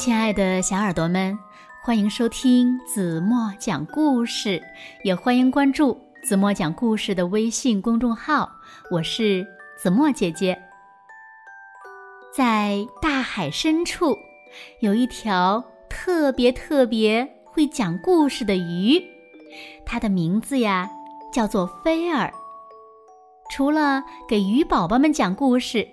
亲爱的小耳朵们，欢迎收听子墨讲故事，也欢迎关注子墨讲故事的微信公众号。我是子墨姐姐。在大海深处，有一条特别特别会讲故事的鱼，它的名字呀叫做菲儿。除了给鱼宝宝们讲故事，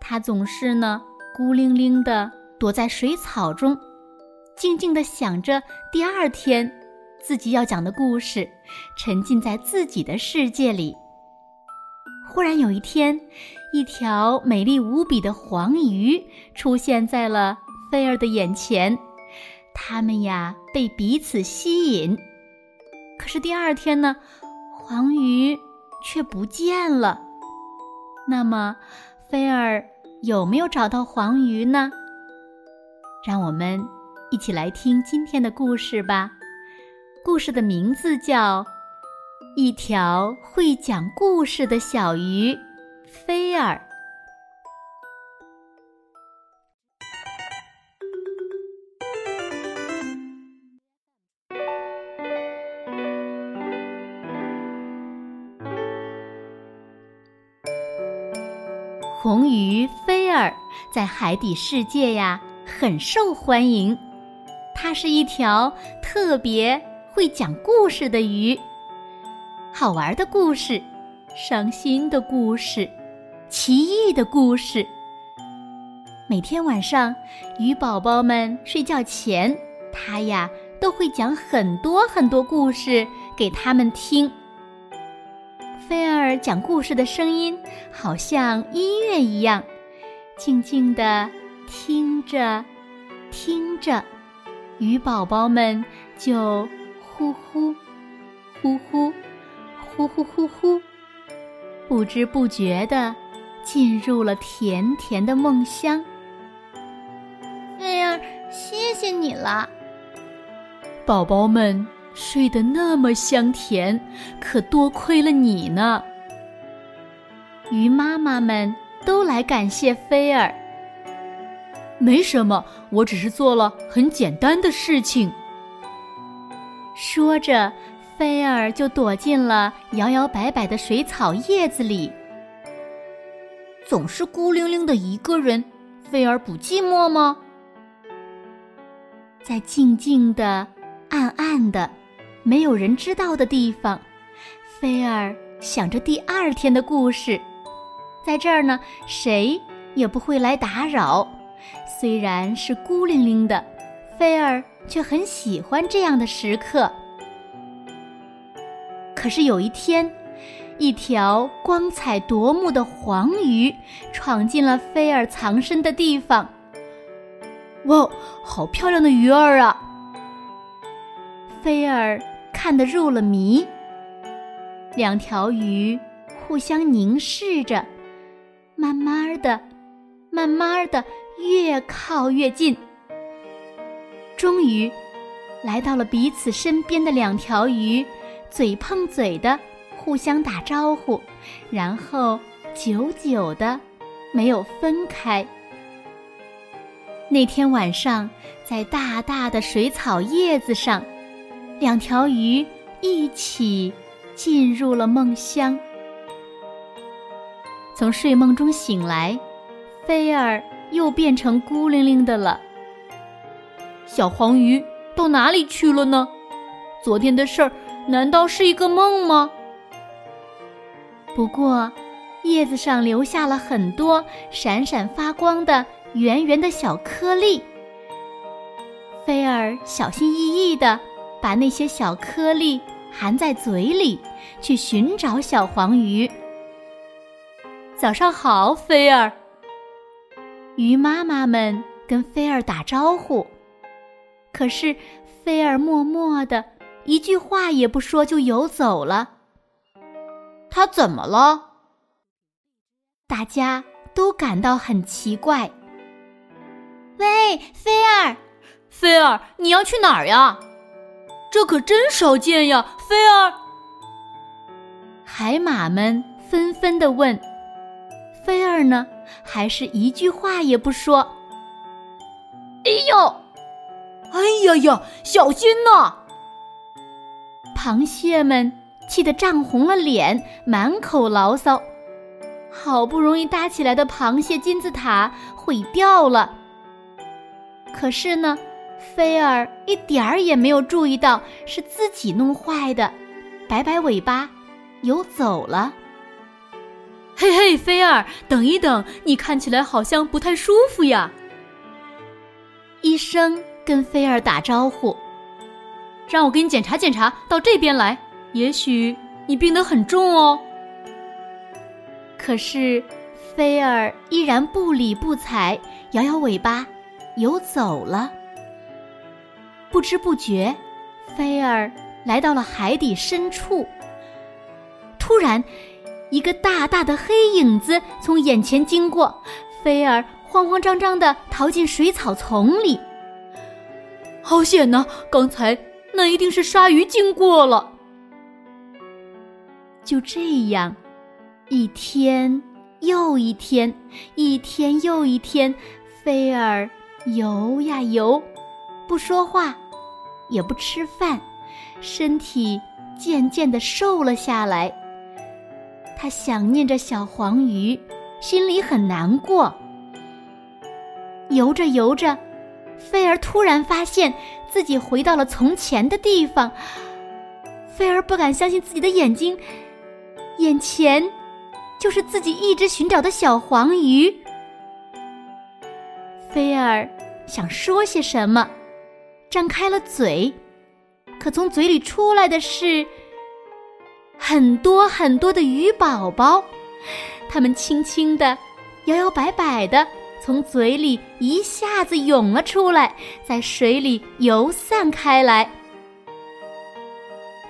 它总是呢孤零零的。躲在水草中，静静地想着第二天自己要讲的故事，沉浸在自己的世界里。忽然有一天，一条美丽无比的黄鱼出现在了菲儿的眼前，他们呀被彼此吸引。可是第二天呢，黄鱼却不见了。那么，菲儿有没有找到黄鱼呢？让我们一起来听今天的故事吧。故事的名字叫《一条会讲故事的小鱼菲儿》。红鱼菲儿在海底世界呀。很受欢迎，它是一条特别会讲故事的鱼。好玩的故事，伤心的故事，奇异的故事。每天晚上，鱼宝宝们睡觉前，它呀都会讲很多很多故事给他们听。菲儿讲故事的声音好像音乐一样，静静的。听着，听着，鱼宝宝们就呼呼，呼呼，呼呼呼呼，不知不觉的进入了甜甜的梦乡。菲儿，谢谢你了。宝宝们睡得那么香甜，可多亏了你呢。鱼妈妈们都来感谢菲儿。没什么，我只是做了很简单的事情。说着，菲儿就躲进了摇摇摆摆的水草叶子里。总是孤零零的一个人，菲儿不寂寞吗？在静静的、暗暗的、没有人知道的地方，菲儿想着第二天的故事。在这儿呢，谁也不会来打扰。虽然是孤零零的，菲儿却很喜欢这样的时刻。可是有一天，一条光彩夺目的黄鱼闯进了菲儿藏身的地方。哇，好漂亮的鱼儿啊！菲儿看得入了迷。两条鱼互相凝视着，慢慢的，慢慢的。越靠越近，终于来到了彼此身边的两条鱼，嘴碰嘴的互相打招呼，然后久久的没有分开。那天晚上，在大大的水草叶子上，两条鱼一起进入了梦乡。从睡梦中醒来，菲儿。又变成孤零零的了。小黄鱼到哪里去了呢？昨天的事儿难道是一个梦吗？不过，叶子上留下了很多闪闪发光的圆圆的小颗粒。菲儿小心翼翼地把那些小颗粒含在嘴里，去寻找小黄鱼。早上好，菲儿。鱼妈妈们跟菲儿打招呼，可是菲儿默默的，一句话也不说就游走了。他怎么了？大家都感到很奇怪。喂，菲儿，菲儿，你要去哪儿呀？这可真少见呀，菲儿。海马们纷纷的问。菲儿呢，还是一句话也不说。哎呦，哎呀呀，小心呐！螃蟹们气得涨红了脸，满口牢骚。好不容易搭起来的螃蟹金字塔毁掉了。可是呢，菲儿一点儿也没有注意到是自己弄坏的，摆摆尾巴，游走了。嘿嘿，菲儿，等一等，你看起来好像不太舒服呀。医生跟菲儿打招呼：“让我给你检查检查，到这边来，也许你病得很重哦。”可是，菲儿依然不理不睬，摇摇尾巴，游走了。不知不觉，菲儿来到了海底深处。突然，一个大大的黑影子从眼前经过，菲儿慌慌张张的逃进水草丛里。好险呐！刚才那一定是鲨鱼经过了。就这样，一天又一天，一天又一天，菲儿游呀游，不说话，也不吃饭，身体渐渐的瘦了下来。他想念着小黄鱼，心里很难过。游着游着，菲儿突然发现自己回到了从前的地方。菲儿不敢相信自己的眼睛，眼前就是自己一直寻找的小黄鱼。菲儿想说些什么，张开了嘴，可从嘴里出来的是。很多很多的鱼宝宝，它们轻轻的、摇摇摆摆的从嘴里一下子涌了出来，在水里游散开来。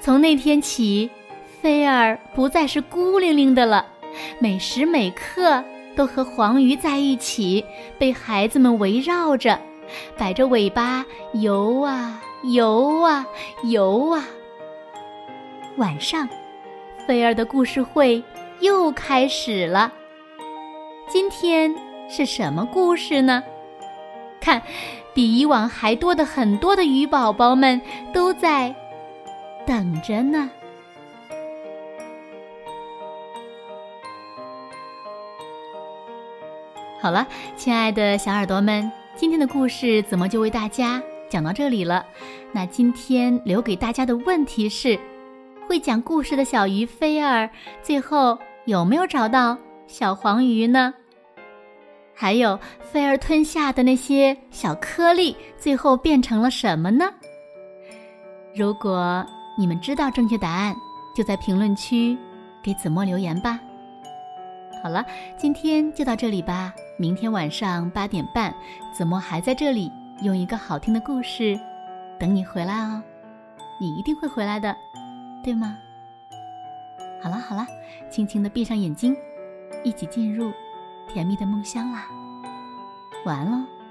从那天起，菲儿不再是孤零零的了，每时每刻都和黄鱼在一起，被孩子们围绕着，摆着尾巴游啊游啊游啊。晚上。菲儿的故事会又开始了。今天是什么故事呢？看，比以往还多的很多的鱼宝宝们都在等着呢。好了，亲爱的小耳朵们，今天的故事怎么就为大家讲到这里了？那今天留给大家的问题是。会讲故事的小鱼菲儿，最后有没有找到小黄鱼呢？还有菲儿吞下的那些小颗粒，最后变成了什么呢？如果你们知道正确答案，就在评论区给子墨留言吧。好了，今天就到这里吧。明天晚上八点半，子墨还在这里，用一个好听的故事等你回来哦。你一定会回来的。对吗？好了好了，轻轻的闭上眼睛，一起进入甜蜜的梦乡啦。晚安喽。